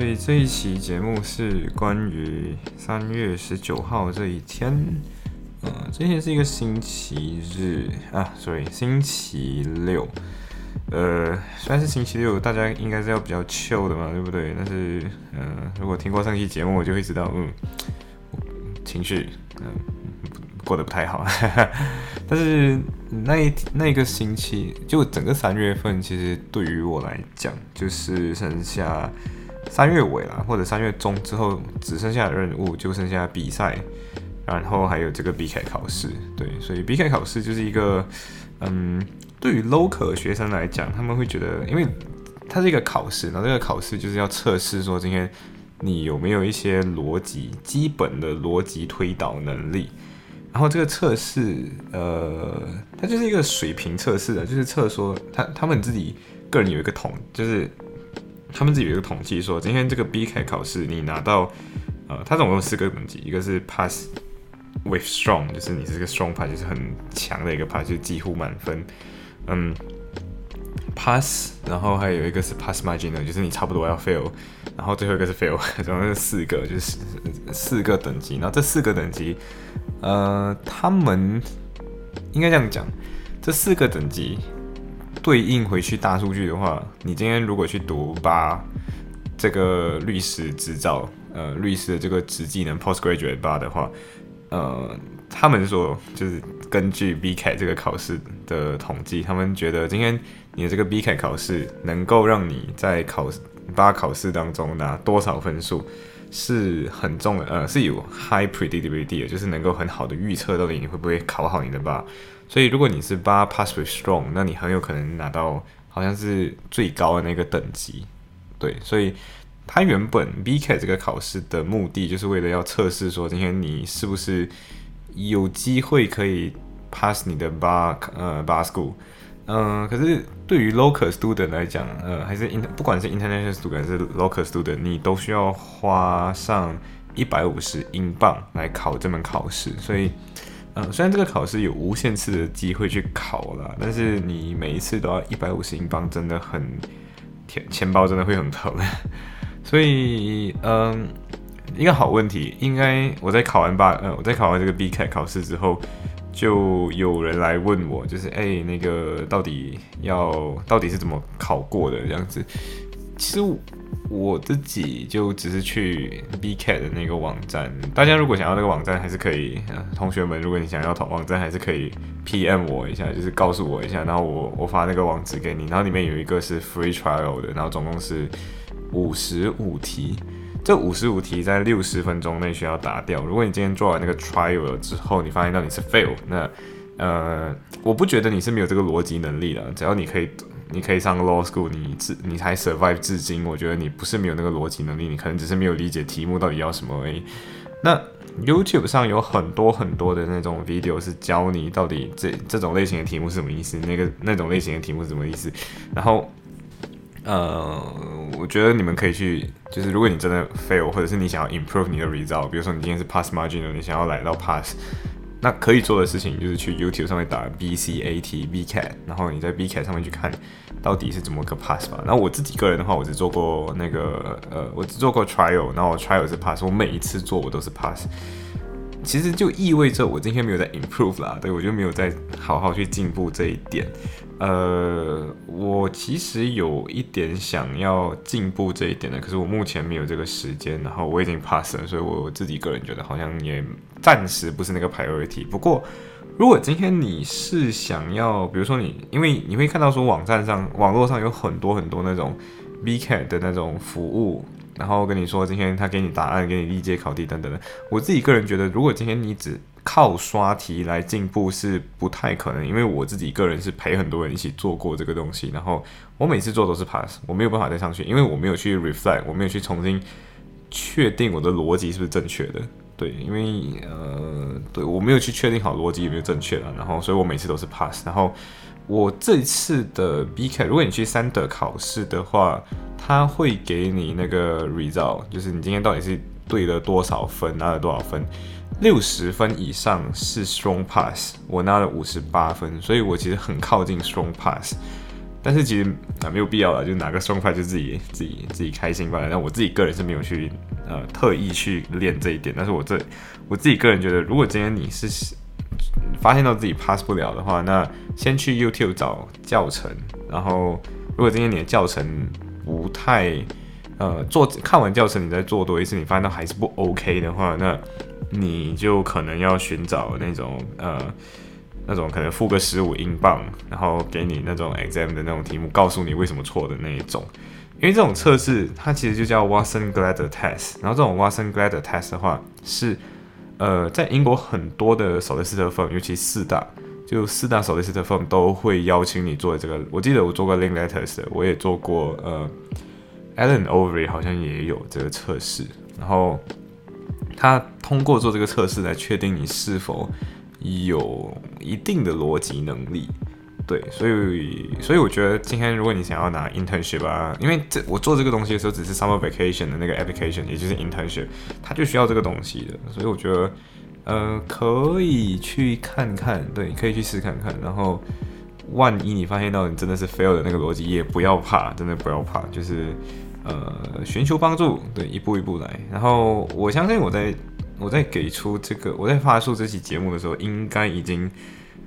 所以这一期节目是关于三月十九号这一天。呃，今天是一个星期日啊所以星期六。呃，虽然是星期六，大家应该是要比较 chill 的嘛，对不对？但是，呃，如果听过上期节目，我就会知道，嗯，情绪，嗯，过得不太好。但是那一那一个星期，就整个三月份，其实对于我来讲，就是剩下。三月尾啦，或者三月中之后，只剩下任务就剩下比赛，然后还有这个 BK 考试。对，所以 BK 考试就是一个，嗯，对于 local 学生来讲，他们会觉得，因为它是一个考试，然后这个考试就是要测试说今天你有没有一些逻辑基本的逻辑推导能力。然后这个测试，呃，它就是一个水平测试的，就是测说他他们自己个人有一个统，就是。他们自己有一个统计说，今天这个 BK 考试你拿到，呃，它总共有四个等级，一个是 Pass with Strong，就是你是个 Strong Pass，就是很强的一个 Pass，就几乎满分。嗯，Pass，然后还有一个是 Pass Margin，就是你差不多要 Fail，然后最后一个是 Fail，总共是四个，就是四个等级。然后这四个等级，呃，他们应该这样讲，这四个等级。对应回去大数据的话，你今天如果去读八这个律师执照，呃，律师的这个职技能 postgraduate 八的话，呃，他们说就是根据 B K 这个考试的统计，他们觉得今天你的这个 B K 考试能够让你在考八考试当中拿多少分数，是很重的，呃，是有 high predictability 的，就是能够很好的预测到底你会不会考好你的八。所以，如果你是八 pass with strong，那你很有可能拿到好像是最高的那个等级。对，所以它原本 BK 这个考试的目的，就是为了要测试说今天你是不是有机会可以 pass 你的八呃八 school。嗯，可是对于 local student 来讲，呃，还是 in 不管是 international student 还是 local student，你都需要花上一百五十英镑来考这门考试，所以。嗯虽然这个考试有无限次的机会去考了，但是你每一次都要一百五十英镑，真的很钱钱包真的会很疼。所以，嗯，一个好问题，应该我在考完八，呃，我在考完这个 BEC 考试之后，就有人来问我，就是哎，那个到底要到底是怎么考过的这样子？其实。我自己就只是去 BCAT 的那个网站，大家如果想要那个网站，还是可以。同学们，如果你想要同网站，还是可以 PM 我一下，就是告诉我一下，然后我我发那个网址给你。然后里面有一个是 free trial 的，然后总共是五十五题，这五十五题在六十分钟内需要答掉。如果你今天做完那个 trial 了之后，你发现到你是 fail，那呃，我不觉得你是没有这个逻辑能力的，只要你可以。你可以上 law school，你至你才 survive 至今，我觉得你不是没有那个逻辑能力，你可能只是没有理解题目到底要什么而已。那 YouTube 上有很多很多的那种 video 是教你到底这这种类型的题目是什么意思，那个那种类型的题目是什么意思。然后，呃，我觉得你们可以去，就是如果你真的 fail，或者是你想要 improve 你的 result，比如说你今天是 pass margin，你想要来到 pass。那可以做的事情就是去 YouTube 上面打 B C A T B Cat，然后你在 B Cat 上面去看到底是怎么个 pass 吧。那我自己个人的话，我只做过那个呃，我只做过 trial，然后 trial 是 pass，我每一次做我都是 pass。其实就意味着我今天没有在 improve 啦，对我就没有在好好去进步这一点。呃，我其实有一点想要进步这一点的，可是我目前没有这个时间，然后我已经 pass 了，所以我自己个人觉得好像也暂时不是那个 priority。不过，如果今天你是想要，比如说你，因为你会看到说网站上、网络上有很多很多那种 B Cat 的那种服务。然后跟你说，今天他给你答案，给你历届考题等等的。我自己个人觉得，如果今天你只靠刷题来进步是不太可能，因为我自己个人是陪很多人一起做过这个东西，然后我每次做都是 pass，我没有办法再上去，因为我没有去 reflect，我没有去重新确定我的逻辑是不是正确的。对，因为呃，对我没有去确定好逻辑有没有正确啊，然后所以我每次都是 pass。然后我这一次的 BK，如果你去三德考试的话，他会给你那个 result，就是你今天到底是对了多少分，拿了多少分。六十分以上是 strong pass，我拿了五十八分，所以我其实很靠近 strong pass。但是其实啊没有必要了，就拿个 strong pass 就自己自己自己开心吧。但我自己个人是没有去。呃，特意去练这一点，但是我这我自己个人觉得，如果今天你是发现到自己 pass 不了的话，那先去 YouTube 找教程，然后如果今天你的教程不太呃做看完教程你再做多一次，你发现到还是不 OK 的话，那你就可能要寻找那种呃那种可能付个十五英镑，然后给你那种 exam 的那种题目，告诉你为什么错的那一种。因为这种测试，它其实就叫 Watson Glader Test。然后这种 Watson Glader Test 的话，是呃，在英国很多的 solicitor firm，尤其四大，就四大 solicitor firm 都会邀请你做这个。我记得我做过 Link Letters，我也做过呃，Allen Overy 好像也有这个测试。然后他通过做这个测试来确定你是否有一定的逻辑能力。对，所以所以我觉得今天如果你想要拿 internship 啊，因为这我做这个东西的时候只是 summer vacation 的那个 application，也就是 internship，它就需要这个东西的，所以我觉得呃可以去看看，对，可以去试看看，然后万一你发现到你真的是 fail 的那个逻辑，也不要怕，真的不要怕，就是呃寻求帮助，对，一步一步来，然后我相信我在我在给出这个我在发出这期节目的时候，应该已经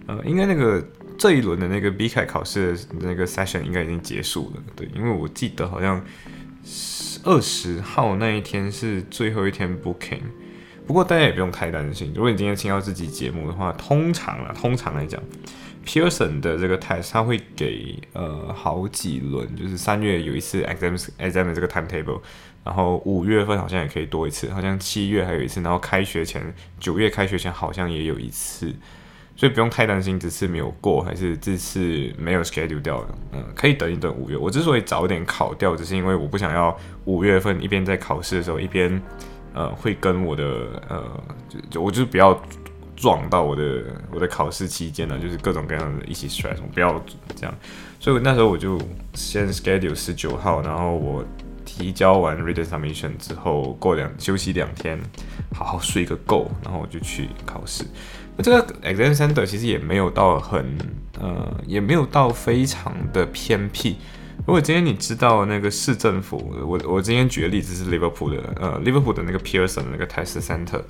呃应该那个。这一轮的那个 B 凯考试的那个 session 应该已经结束了，对，因为我记得好像二十号那一天是最后一天 booking。不过大家也不用太担心，如果你今天听到这期节目的话，通常啊，通常来讲，Pearson 的这个 test 他会给呃好几轮，就是三月有一次 exam exam 的这个 timetable，然后五月份好像也可以多一次，好像七月还有一次，然后开学前九月开学前好像也有一次。所以不用太担心这次没有过，还是这次没有 schedule 掉的，嗯，可以等一等五月。我之所以早点考掉，只是因为我不想要五月份一边在考试的时候，一边呃会跟我的呃就就我就是比较撞到我的我的考试期间呢，就是各种各样的一起 stress，我不要这样。所以那时候我就先 schedule 十九号，然后我提交完 reader submission 之后，过两休息两天，好好睡个够，然后我就去考试。这个 exam center 其实也没有到很呃，也没有到非常的偏僻。如果今天你知道那个市政府，我我今天举的例子是 Liverpool 的，呃，Liverpool 的那个 Pearson 那个 test center，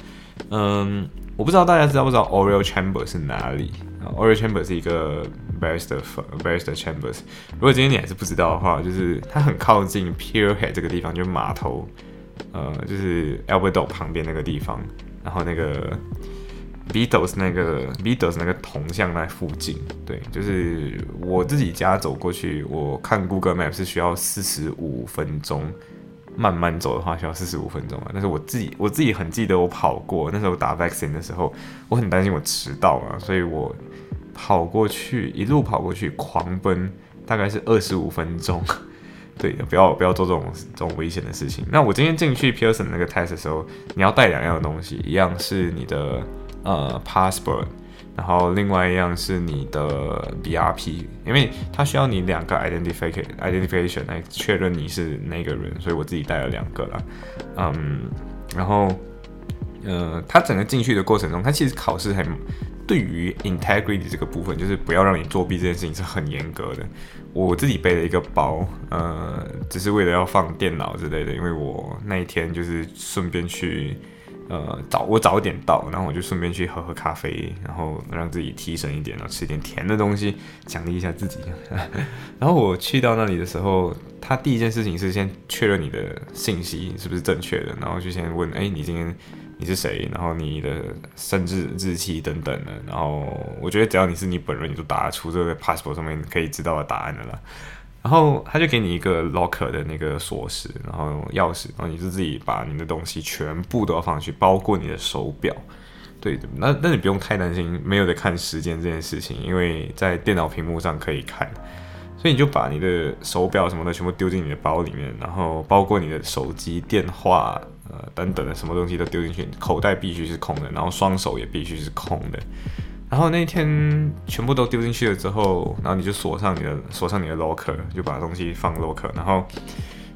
嗯，我不知道大家知道不知道 Oriel Chamber 是哪里？Oriel Chamber 是一个 barrister barrister chambers。如果今天你还是不知道的话，就是它很靠近 Pierhead 这个地方，就是码头，呃，就是 Albert Dock 旁边那个地方，然后那个。Beatles 那个 Beatles 那个铜像在附近，对，就是我自己家走过去，我看 Google Map 是需要四十五分钟，慢慢走的话需要四十五分钟啊。但是我自己我自己很记得我跑过，那时候打 vaccine 的时候，我很担心我迟到啊，所以我跑过去，一路跑过去狂奔，大概是二十五分钟。对，不要不要做这种这种危险的事情。那我今天进去 Pearson 那个 test 的时候，你要带两样东西，一样是你的。呃，passport，然后另外一样是你的 BRP，因为它需要你两个 identification identification 来确认你是那个人，所以我自己带了两个了。嗯，然后，呃，它整个进去的过程中，它其实考试很对于 integrity 这个部分，就是不要让你作弊这件事情是很严格的。我自己背了一个包，呃，只是为了要放电脑之类的，因为我那一天就是顺便去。呃，早我早点到，然后我就顺便去喝喝咖啡，然后让自己提神一点，然后吃点甜的东西，奖励一下自己。然后我去到那里的时候，他第一件事情是先确认你的信息是不是正确的，然后就先问，哎，你今天你是谁？然后你的生日日期等等的。然后我觉得只要你是你本人，你就打出这个 passport 上面可以知道的答案的了。然后他就给你一个 locker 的那个锁匙，然后钥匙，然后你就自己把你的东西全部都要放去，包括你的手表。对，那那你不用太担心没有在看时间这件事情，因为在电脑屏幕上可以看，所以你就把你的手表什么的全部丢进你的包里面，然后包括你的手机、电话、呃等等的什么东西都丢进去，口袋必须是空的，然后双手也必须是空的。然后那天全部都丢进去了之后，然后你就锁上你的锁上你的 locker，就把东西放 locker，然后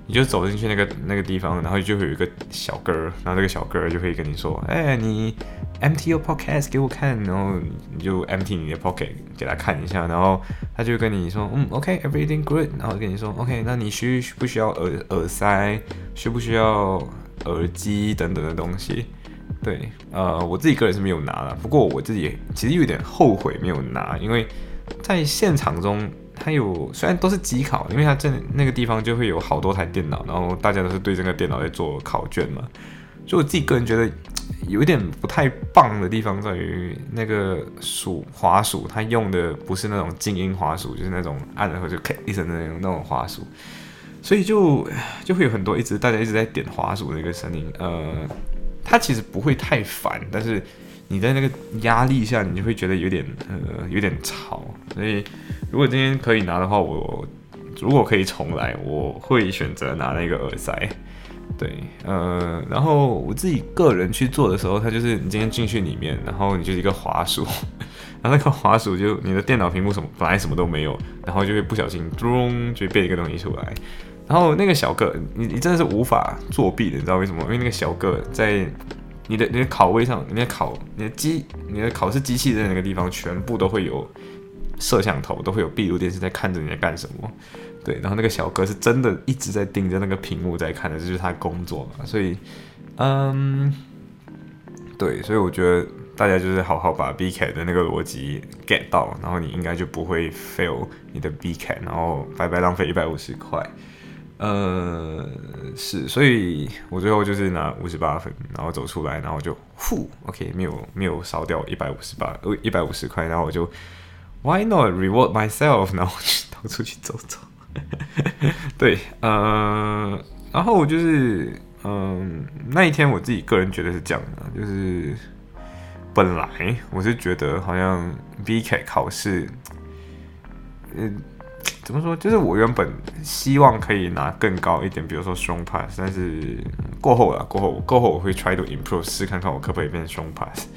你就走进去那个那个地方，然后就会有一个小哥儿，然后那个小哥儿就会跟你说：“哎，你 empty your pocket 给我看。”然后你就 empty 你的 pocket 给他看一下，然后他就跟你说：“嗯，OK，everything good。”然后跟你说：“OK，那你需不需要耳耳塞？需不需要耳机等等的东西？”对，呃，我自己个人是没有拿的，不过我自己其实有点后悔没有拿，因为在现场中，它有虽然都是机考，因为它这那个地方就会有好多台电脑，然后大家都是对这个电脑在做考卷嘛，就我自己个人觉得有一点不太棒的地方在于那个鼠滑鼠，它用的不是那种静音滑鼠，就是那种按了后就咔一声的那种那种滑鼠，所以就就会有很多一直大家一直在点滑鼠的一个声音，呃。它其实不会太烦，但是你在那个压力下，你就会觉得有点呃有点吵。所以如果今天可以拿的话，我如果可以重来，我会选择拿那个耳塞。对，呃，然后我自己个人去做的时候，它就是你今天进去里面，然后你就是一个滑鼠，然 后那个滑鼠就你的电脑屏幕什么本来什么都没有，然后就会不小心咚就变一个东西出来。然后那个小哥，你你真的是无法作弊的，你知道为什么？因为那个小哥在你的你的考位上，你的考你的机你的考试机器的那个地方，全部都会有摄像头，都会有闭路电视在看着你在干什么。对，然后那个小哥是真的一直在盯着那个屏幕在看的，这就是他工作嘛。所以，嗯，对，所以我觉得大家就是好好把 B K 的那个逻辑 get 到，然后你应该就不会 fail 你的 B K，然后白白浪费一百五十块。呃，是，所以我最后就是拿五十八分，然后走出来，然后就呼，OK，没有没有烧掉一百五十八，呃，一百五十块，然后我就 Why not reward myself？然后去到处去走走。对，呃，然后就是，嗯，那一天我自己个人觉得是这样的，就是本来我是觉得好像 BK 考试，嗯。怎么说？就是我原本希望可以拿更高一点，比如说胸 pass，但是过后了，过后过后我会 try to improve，试看看我可不可以变成胸 pass。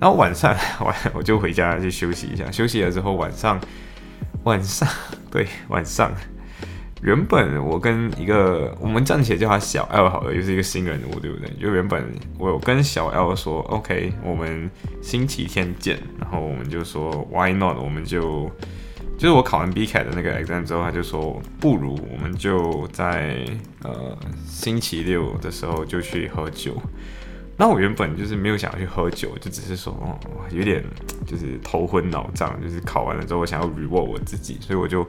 然后晚上 晚我就回家去休息一下，休息了之后晚上晚上对晚上，原本我跟一个我们暂且叫他小 L 好了，又是一个新人物，对不对？就原本我有跟小 L 说，OK，我们星期天见，然后我们就说 Why not？我们就。就是我考完 B 凯的那个 exam 之后，他就说不如我们就在呃星期六的时候就去喝酒。那我原本就是没有想要去喝酒，就只是说哦有点就是头昏脑胀，就是考完了之后我想要 reward 我自己，所以我就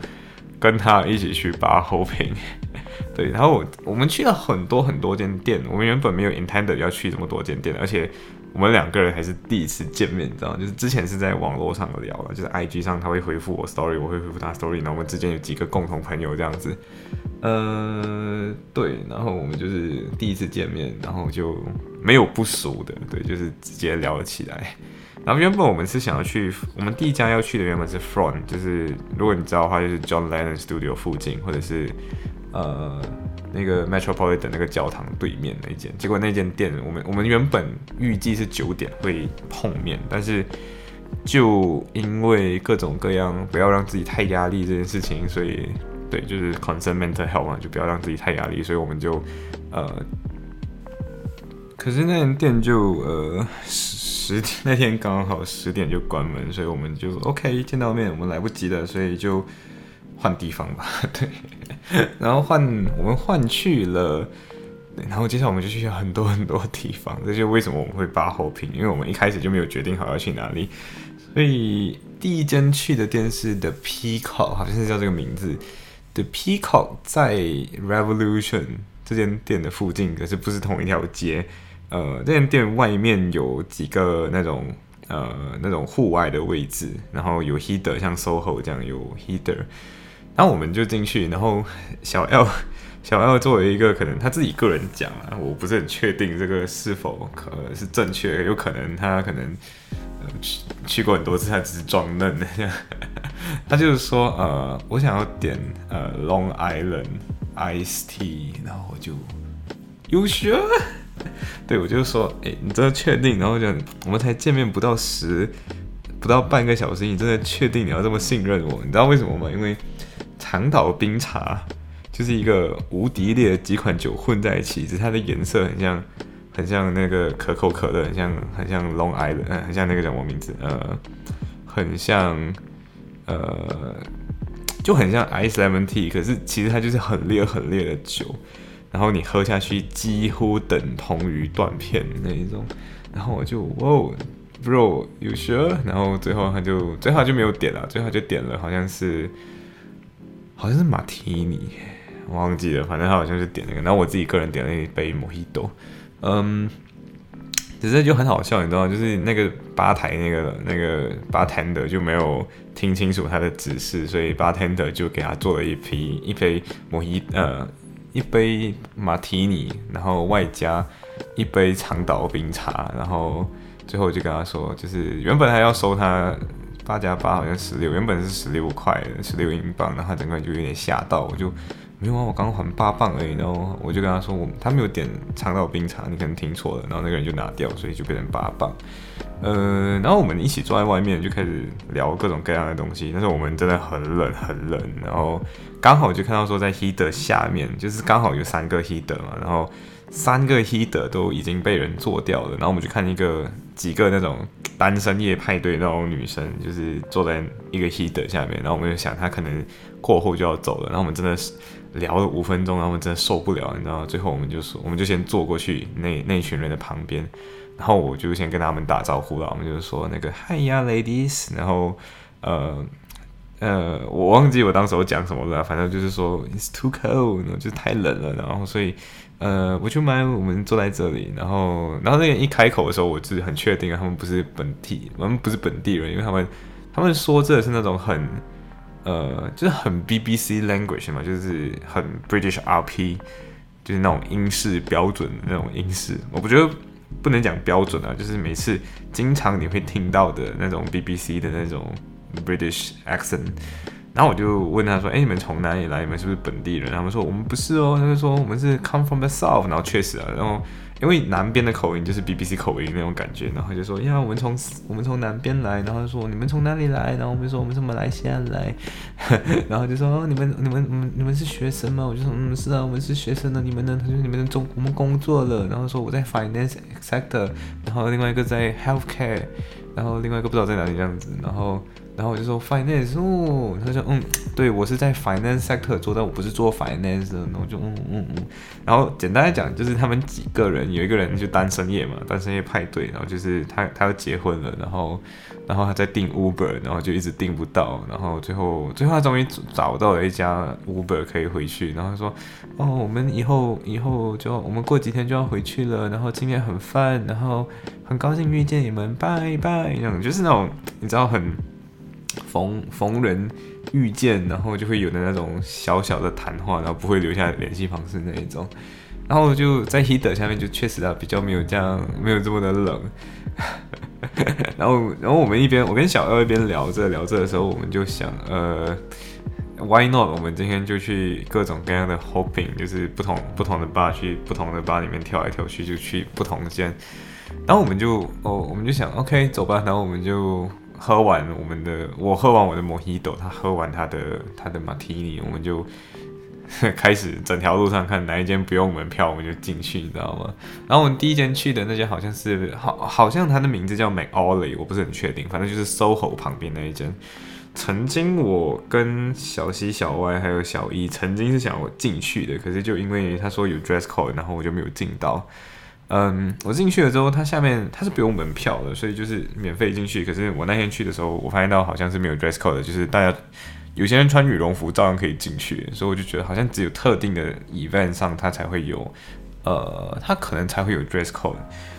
跟他一起去把 hoping。对，然后我我们去了很多很多间店，我们原本没有 intended 要去这么多间店，而且。我们两个人还是第一次见面，你知道吗？就是之前是在网络上聊了，就是 I G 上他会回复我 story，我会回复他 story，然后我们之间有几个共同朋友这样子。呃，对，然后我们就是第一次见面，然后就没有不熟的，对，就是直接聊了起来。然后原本我们是想要去，我们第一家要去的原本是 Front，就是如果你知道的话，就是 John Lennon Studio 附近，或者是呃。那个 Metropolitan 那个教堂对面那间，结果那间店，我们我们原本预计是九点会碰面，但是就因为各种各样不要让自己太压力这件事情，所以对，就是 concern mental health 嘛，就不要让自己太压力，所以我们就呃，可是那间店就呃十十那天刚好十点就关门，所以我们就 OK 见到面，我们来不及了，所以就换地方吧，对。然后换我们换去了，然后接下来我们就去了很多很多地方。这就为什么我们会扒后屏，因为我们一开始就没有决定好要去哪里。所以第一间去的店是 The Peacock，好像是叫这个名字。The Peacock 在 Revolution 这间店的附近，可是不是同一条街。呃，这间店外面有几个那种呃那种户外的位置，然后有 heater，像 SOHO 这样有 heater。然后我们就进去，然后小 L 小 L 作为一个可能他自己个人讲啊，我不是很确定这个是否可是正确，有可能他可能去去过很多次，他只是装嫩的。他就是说呃，我想要点呃 Long Island Ice Tea，然后我就 You sure？对我就说，哎，你真的确定？然后讲我们才见面不到十，不到半个小时，你真的确定你要这么信任我？你知道为什么吗？因为长岛冰茶就是一个无敌烈的几款酒混在一起，只是它的颜色很像，很像那个可口可乐，很像很像 Long Island，嗯，很像那个叫什么名字？呃，很像，呃。就很像 ice lemon tea，可是其实它就是很烈很烈的酒，然后你喝下去几乎等同于断片那一种，然后我就哇，bro you sure？然后最后他就最后就没有点了，最后就点了好像是好像是马提尼，忘记了，反正他好像是点那个，然后我自己个人点了一杯 mojito，嗯。只是就很好笑，你知道？就是那个吧台那个那个 bartender 就没有听清楚他的指示，所以 bartender 就给他做了一批一杯摩伊呃一杯马提尼，然后外加一杯长岛冰茶，然后最后就跟他说，就是原本还要收他八加八好像十六，原本是十六块十六英镑，然后他整个人就有点吓到，我就。没有啊，我刚刚还八磅而已，然后我就跟他说，我他没有点长岛冰茶，你可能听错了，然后那个人就拿掉，所以就变成八磅。呃，然后我们一起坐在外面就开始聊各种各样的东西，但是我们真的很冷很冷，然后刚好就看到说在 heater 下面，就是刚好有三个 heater 嘛，然后三个 heater 都已经被人做掉了，然后我们就看一个几个那种单身夜派对那种女生，就是坐在一个 heater 下面，然后我们就想她可能过后就要走了，然后我们真的是。聊了五分钟，然后我们真的受不了，你知道吗？最后我们就说，我们就先坐过去那那群人的旁边，然后我就先跟他们打招呼了。我们就是说那个 Hi 呀，ladies，然后呃呃，我忘记我当时我讲什么了，反正就是说 It's too cold，就是太冷了，然后所以呃，我就买我们坐在这里，然后然后那个一开口的时候，我是很确定他们不是本地，我们不是本地人，因为他们他们说这是那种很。呃，就是很 BBC language 嘛，就是很 British RP，就是那种英式标准的那种英式。我不觉得不能讲标准啊，就是每次经常你会听到的那种 BBC 的那种 British accent。然后我就问他说：“哎，你们从哪里来？你们是不是本地人？”他们说：“我们不是哦。”他就说：“我们是 come from the south。”然后确实啊，然后。因为南边的口音就是 BBC 口音那种感觉，然后就说呀，我们从我们从南边来，然后说你们从哪里来？然后我们说我们从马来西亚来，然后就说你们你们你们你们是学生吗？我就说嗯是啊，我们是学生呢。你们呢？他说你们的中我们工作了，然后说我在 finance sector，然后另外一个在 healthcare，然后另外一个不知道在哪里这样子，然后。然后我就说 finance，哦，他说嗯，对我是在 finance sector 做，但我不是做 finance 的。然后就嗯嗯嗯，然后简单来讲，就是他们几个人，有一个人就单身夜嘛，单身夜派对，然后就是他他要结婚了，然后然后他在订 Uber，然后就一直订不到，然后最后最后他终于找到了一家 Uber 可以回去，然后他说哦，我们以后以后就我们过几天就要回去了，然后今天很烦，然后很高兴遇见你们，拜拜，这样就是那种你知道很。逢逢人遇见，然后就会有的那种小小的谈话，然后不会留下联系方式那一种，然后就在 heater 下面就确实啊比较没有这样没有这么的冷，然后然后我们一边我跟小二一边聊着聊着的时候，我们就想呃 why not 我们今天就去各种各样的 hoping，就是不同不同的 bar 去不同的 bar 里面跳来跳去，就去不同间，然后我们就哦我们就想 OK 走吧，然后我们就。喝完我们的，我喝完我的摩希朵，他喝完他的他的马提尼，我们就开始整条路上看哪一间不用门票，我们就进去，你知道吗？然后我们第一间去的那间好像是好，好像它的名字叫 McAuley，我不是很确定，反正就是 SOHO 旁边那一间。曾经我跟小西、小歪还有小一曾经是想我进去的，可是就因为他说有 dress code，然后我就没有进到。嗯，我进去了之后，它下面它是不用门票的，所以就是免费进去。可是我那天去的时候，我发现到好像是没有 dress code 的，就是大家有些人穿羽绒服照样可以进去，所以我就觉得好像只有特定的 event 上它才会有，呃，它可能才会有 dress code。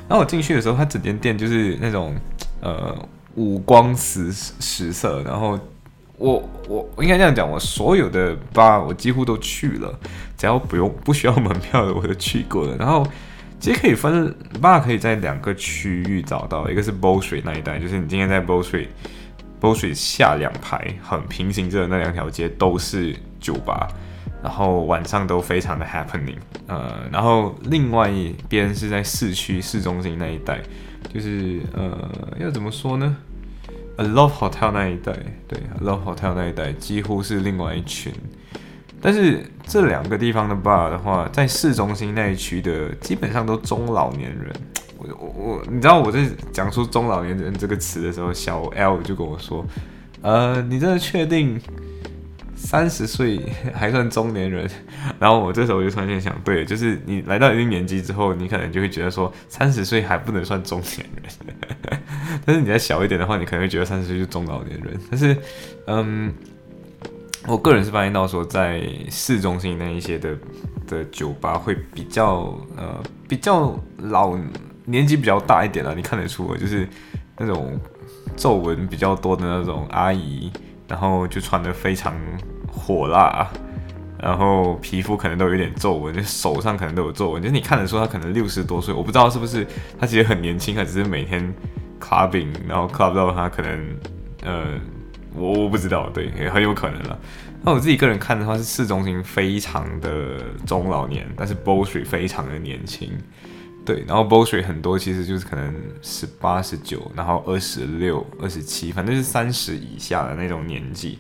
然后我进去的时候，它整间店就是那种呃五光十十色，然后我我我应该这样讲，我所有的 bar 我几乎都去了，只要不用不需要门票的我都去过了，然后。其实可以分 bar 可以在两个区域找到，一个是 Bow Street 那一带，就是你今天在 Bow Street，Bow Street 下两排很平行着的那两条街都是酒吧，然后晚上都非常的 happening，呃，然后另外一边是在市区市中心那一带，就是呃要怎么说呢？A Love Hotel 那一带，对，A Love Hotel 那一带几乎是另外一群。但是这两个地方的 bar 的话，在市中心那一区的基本上都中老年人。我我我，你知道我在讲出中老年人这个词的时候，小 L 就跟我说：“呃，你真的确定三十岁 还算中年人？” 然后我这时候就突然间想，对，就是你来到一定年纪之后，你可能就会觉得说，三十岁还不能算中年人。但是你再小一点的话，你可能会觉得三十岁就中老年人。但是，嗯。我个人是发现到说，在市中心那一些的的酒吧会比较呃比较老年纪比较大一点了，你看得出，就是那种皱纹比较多的那种阿姨，然后就穿的非常火辣，然后皮肤可能都有点皱纹，就手上可能都有皱纹，就是你看得出她可能六十多岁，我不知道是不是她其实很年轻，她只是每天 clubbing，然后 club 到她可能呃。我我不知道，对，也很有可能了。那我自己个人看的话，是市中心非常的中老年，但是 b o s h y 非常的年轻，对。然后 b o s h y 很多其实就是可能十八、十九，然后二十六、二十七，反正是三十以下的那种年纪。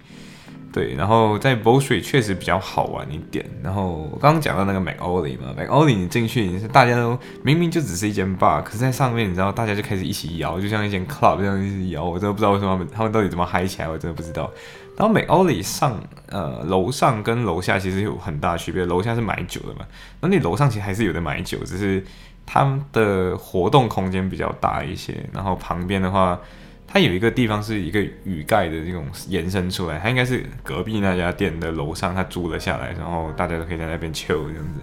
对，然后在 b o s h y 确实比较好玩一点。然后我刚刚讲到那个 Mac Ollie 嘛，Mac Ollie 你进去，你是大家都明明就只是一间 bar，可是在上面你知道大家就开始一起摇，就像一间 club 这样一直摇。我真的不知道为什么他们他们到底怎么嗨起来，我真的不知道。然后 Mac Ollie 上呃楼上跟楼下其实有很大区别，楼下是买酒的嘛，那你楼上其实还是有的买酒，只是他们的活动空间比较大一些。然后旁边的话。它有一个地方是一个雨盖的这种延伸出来，它应该是隔壁那家店的楼上，他租了下来，然后大家都可以在那边 chill 这样子。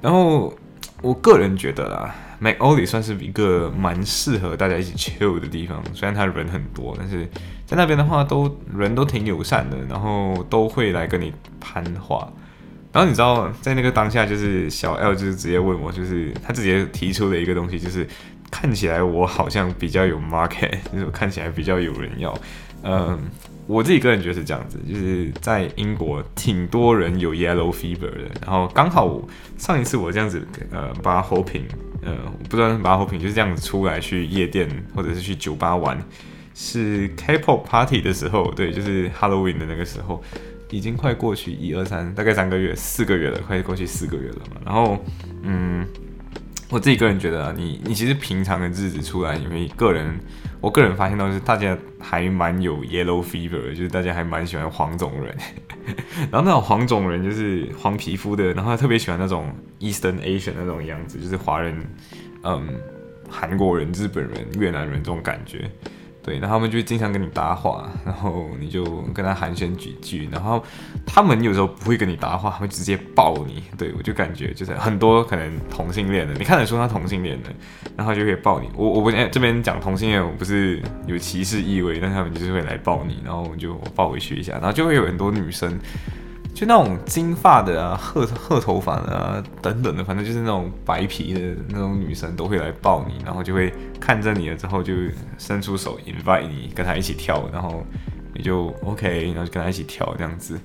然后我个人觉得啦，Mac Ollie 算是一个蛮适合大家一起 chill 的地方，虽然他人很多，但是在那边的话，都人都挺友善的，然后都会来跟你攀话。然后你知道，在那个当下，就是小 L 就是直接问我，就是他直接提出的一个东西，就是。看起来我好像比较有 market，就是看起来比较有人要。嗯，我自己个人觉得是这样子，就是在英国挺多人有 yellow fever 的。然后刚好上一次我这样子，呃，把它 hoping，呃，不知道是把它 hoping 就是这样子出来去夜店或者是去酒吧玩，是 K-pop party 的时候，对，就是 Halloween 的那个时候，已经快过去一二三，大概三个月、四个月了，快过去四个月了嘛。然后，嗯。我自己个人觉得啊，你你其实平常的日子出来，因为个人，我个人发现到是大家还蛮有 yellow fever，就是大家还蛮喜欢黄种人，然后那种黄种人就是黄皮肤的，然后特别喜欢那种 Eastern Asian 那种样子，就是华人，嗯，韩国人、日本人、越南人这种感觉。对，然后他们就经常跟你搭话，然后你就跟他寒暄几句，然后他们有时候不会跟你搭话，会直接抱你。对我就感觉就是很多可能同性恋的，你看得出他同性恋的，然后就可以抱你。我我不这边讲同性恋，我不是有歧视意味，但他们就是会来抱你，然后我就抱回去一下，然后就会有很多女生。就那种金发的啊，褐褐头发的啊，等等的，反正就是那种白皮的那种女生都会来抱你，然后就会看着你了之后就伸出手 invite 你跟她一起跳，然后你就 OK，然后就跟她一起跳这样子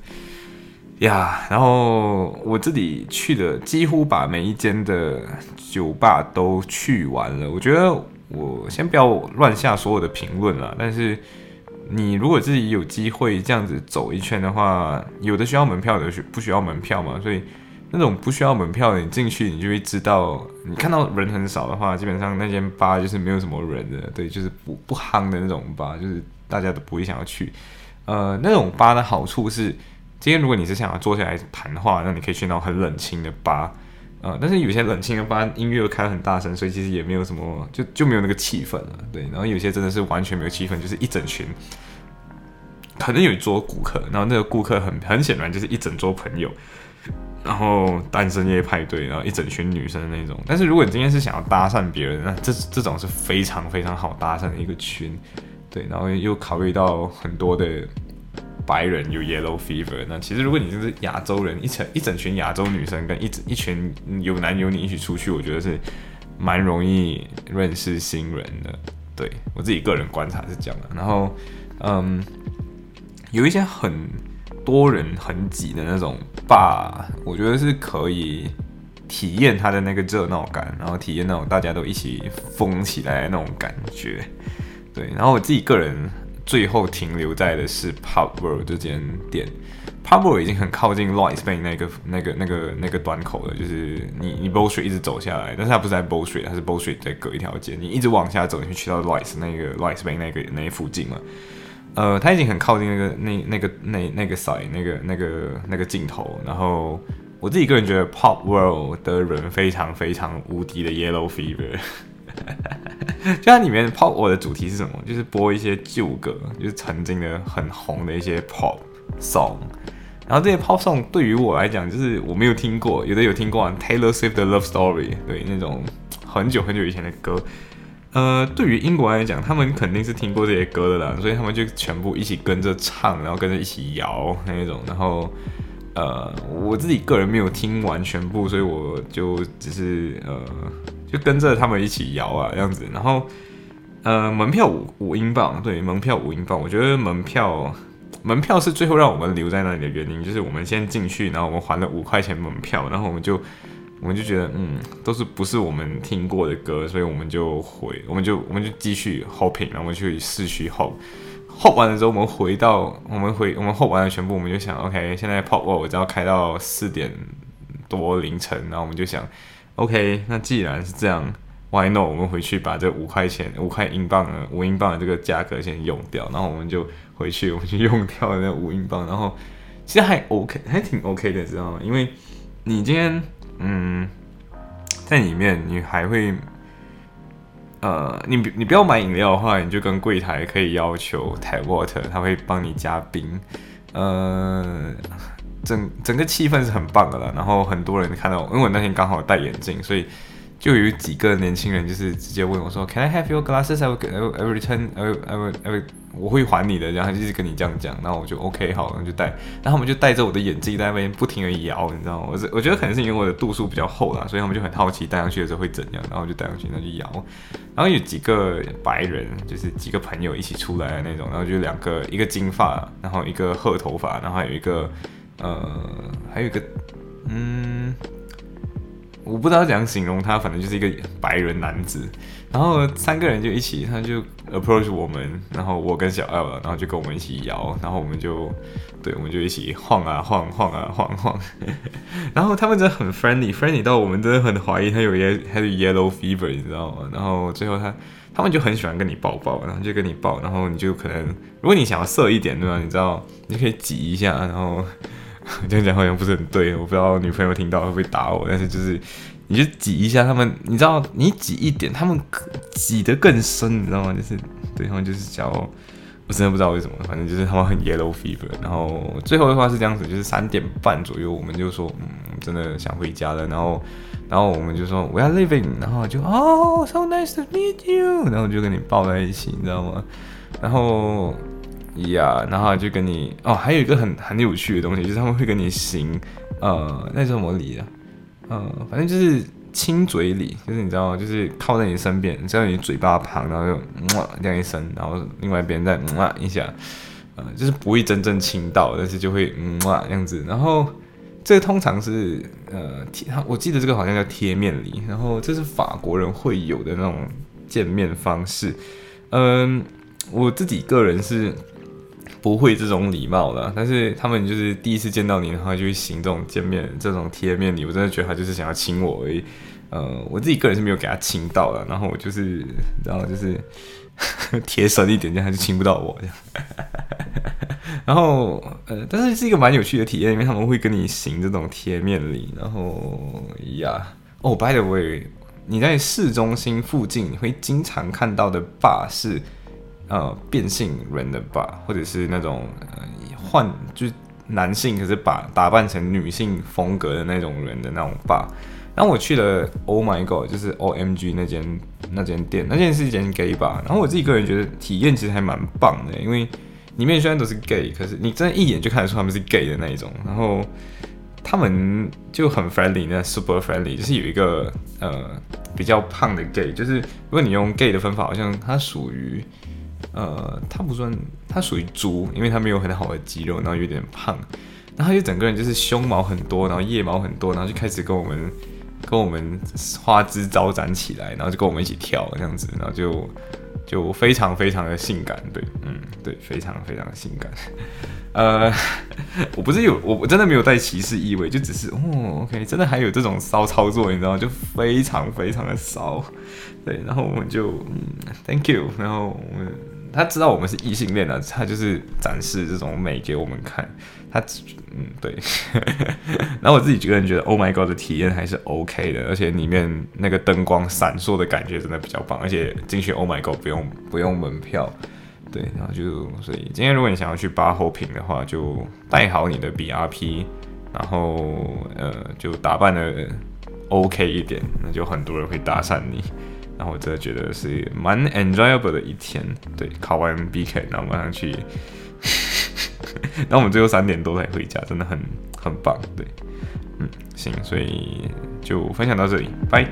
呀。然后我自己去的几乎把每一间的酒吧都去完了，我觉得我先不要乱下所有的评论了，但是。你如果自己有机会这样子走一圈的话，有的需要门票有的，不需要门票嘛？所以那种不需要门票的，你进去你就会知道，你看到人很少的话，基本上那间吧就是没有什么人的，对，就是不不夯的那种吧，就是大家都不会想要去。呃，那种吧的好处是，今天如果你是想要坐下来谈话，那你可以去那种很冷清的吧。呃，但是有些冷清的吧，音乐又开很大声，所以其实也没有什么，就就没有那个气氛了。对，然后有些真的是完全没有气氛，就是一整群，可能有一桌顾客，然后那个顾客很很显然就是一整桌朋友，然后单身夜派对，然后一整群女生那种。但是如果你今天是想要搭讪别人，那这这种是非常非常好搭讪的一个群，对，然后又考虑到很多的。白人有 yellow fever，那其实如果你就是亚洲人，一整一整群亚洲女生跟一整一群有男有女一起出去，我觉得是蛮容易认识新人的。对我自己个人观察是这样的。然后，嗯，有一些很多人很挤的那种吧，我觉得是可以体验它的那个热闹感，然后体验那种大家都一起疯起来的那种感觉。对，然后我自己个人最后停留在的是 Pub World 这间店。Pub World 已经很靠近 Light Bay 那个、那个、那个、那个端口了，就是你你 Bow Street 一直走下来，但是它不是在 Bow Street，它是 Bow Street 在隔一条街，你一直往下走，你会去到 Light 那个 Light Bay 那个那附近嘛。呃，它已经很靠近那个那那个那那个 side 那个那个那个镜头，然后我自己个人觉得 Pop World 的人非常非常无敌的 Yellow Fever，就它里面 Pop 我的主题是什么？就是播一些旧歌，就是曾经的很红的一些 Pop song，然后这些 Pop song 对于我来讲，就是我没有听过，有的有听过 Taylor Swift 的 Love Story，对那种很久很久以前的歌。呃，对于英国来讲，他们肯定是听过这些歌的啦，所以他们就全部一起跟着唱，然后跟着一起摇那种。然后，呃，我自己个人没有听完全部，所以我就只是呃，就跟着他们一起摇啊这样子。然后，呃，门票五五英镑，对，门票五英镑。我觉得门票门票是最后让我们留在那里的原因，就是我们先进去，然后我们还了五块钱门票，然后我们就。我们就觉得，嗯，都是不是我们听过的歌，所以我们就回，我们就我们就继续 hoping，然后我们去市区 hop，hop 完了之后，我们回到我们回我们 hop 完了全部，我们就想，OK，现在 pop 我只要开到四点多凌晨，然后我们就想，OK，那既然是这样，Why not？我们回去把这五块钱五块英镑的五英镑的这个价格先用掉，然后我们就回去，我们就用掉那五英镑，然后其实还 OK，还挺 OK 的，知道吗？因为你今天。嗯，在里面你还会，呃，你你不要买饮料的话，你就跟柜台可以要求 tap water，他会帮你加冰。呃，整整个气氛是很棒的了。然后很多人看到，因为我那天刚好戴眼镜，所以。就有几个年轻人，就是直接问我说：“Can I have your glasses? I will, I will return. I will, I will, I will. 我会还你的。”然后他就是跟你这样讲，然后我就 OK 好，然后就戴。然后他们就戴着我的眼镜在那边不停的摇，你知道吗？我我觉得可能是因为我的度数比较厚啦，所以他们就很好奇戴上去的时候会怎样。然后就戴上去，那就摇。然后有几个白人，就是几个朋友一起出来的那种，然后就两个，一个金发，然后一个褐头发，然后还有一个呃，还有一个嗯。我不知道怎样形容他，反正就是一个白人男子，然后三个人就一起，他就 approach 我们，然后我跟小 L，然后就跟我们一起摇，然后我们就，对，我们就一起晃啊晃，晃啊晃晃，然后他们真的很 friendly，friendly 到我们真的很怀疑他有耶，他有 yellow fever，你知道吗？然后最后他，他们就很喜欢跟你抱抱，然后就跟你抱，然后你就可能，如果你想要色一点，对吧？你知道，你可以挤一下，然后。这样讲好像不是很对，我不知道女朋友听到会不会打我。但是就是，你就挤一下他们，你知道，你挤一点，他们挤得更深，你知道吗？就是对他们就是叫，我真的不知道为什么，反正就是他们很 yellow fever。然后最后的话是这样子，就是三点半左右，我们就说，嗯，真的想回家了。然后，然后我们就说 we are leaving，然后就哦，so nice to meet you，然后就跟你抱在一起，你知道吗？然后。呀，然后就跟你哦，还有一个很很有趣的东西，就是他们会跟你行，呃，那是什么礼啊？呃，反正就是亲嘴礼，就是你知道吗？就是靠在你身边，在你嘴巴旁，然后就这样一声，然后另外一边再一下，呃，就是不会真正亲到，但是就会这样子。然后这个通常是呃贴，我记得这个好像叫贴面礼，然后这是法国人会有的那种见面方式。嗯，我自己个人是。不会这种礼貌的，但是他们就是第一次见到你的话，就会行这种见面、这种贴面礼。我真的觉得他就是想要亲我而已。呃，我自己个人是没有给他亲到的，然后我就是，然后就是 贴身一点，这样他就亲不到我这样。然后，呃，但是是一个蛮有趣的体验，因为他们会跟你行这种贴面礼。然后呀，哦，by the way，你在市中心附近你会经常看到的坝是。呃，变性人的吧，或者是那种呃换就是男性，可是把打扮成女性风格的那种人的那种吧。然后我去了，Oh my God，就是 O M G 那间那间店，那间是一间 gay 吧。然后我自己个人觉得体验其实还蛮棒的，因为里面虽然都是 gay，可是你真的一眼就看得出他们是 gay 的那一种。然后他们就很 friendly，那 super friendly，就是有一个呃比较胖的 gay，就是如果你用 gay 的分法，好像他属于。呃，他不算，他属于猪，因为他没有很好的肌肉，然后有点胖，然后他就整个人就是胸毛很多，然后腋毛很多，然后就开始跟我们跟我们花枝招展起来，然后就跟我们一起跳这样子，然后就就非常非常的性感，对，嗯，对，非常非常的性感。呃，我不是有我我真的没有带歧视意味，就只是哦，OK，真的还有这种骚操作，你知道？就非常非常的骚，对，然后我们就嗯，Thank you，然后我们。他知道我们是异性恋的，他就是展示这种美给我们看。他嗯对，然后我自己个人觉得，Oh my God 的体验还是 OK 的，而且里面那个灯光闪烁的感觉真的比较棒，而且进去 Oh my God 不用不用门票，对，然后就所以今天如果你想要去八后坪的话，就带好你的 BRP，然后呃就打扮的 OK 一点，那就很多人会搭讪你。然后我真的觉得是蛮 enjoyable 的一天，对，考完 BK，然后马上去，那我们最后三点多才回家，真的很很棒，对，嗯，行，所以就分享到这里，拜。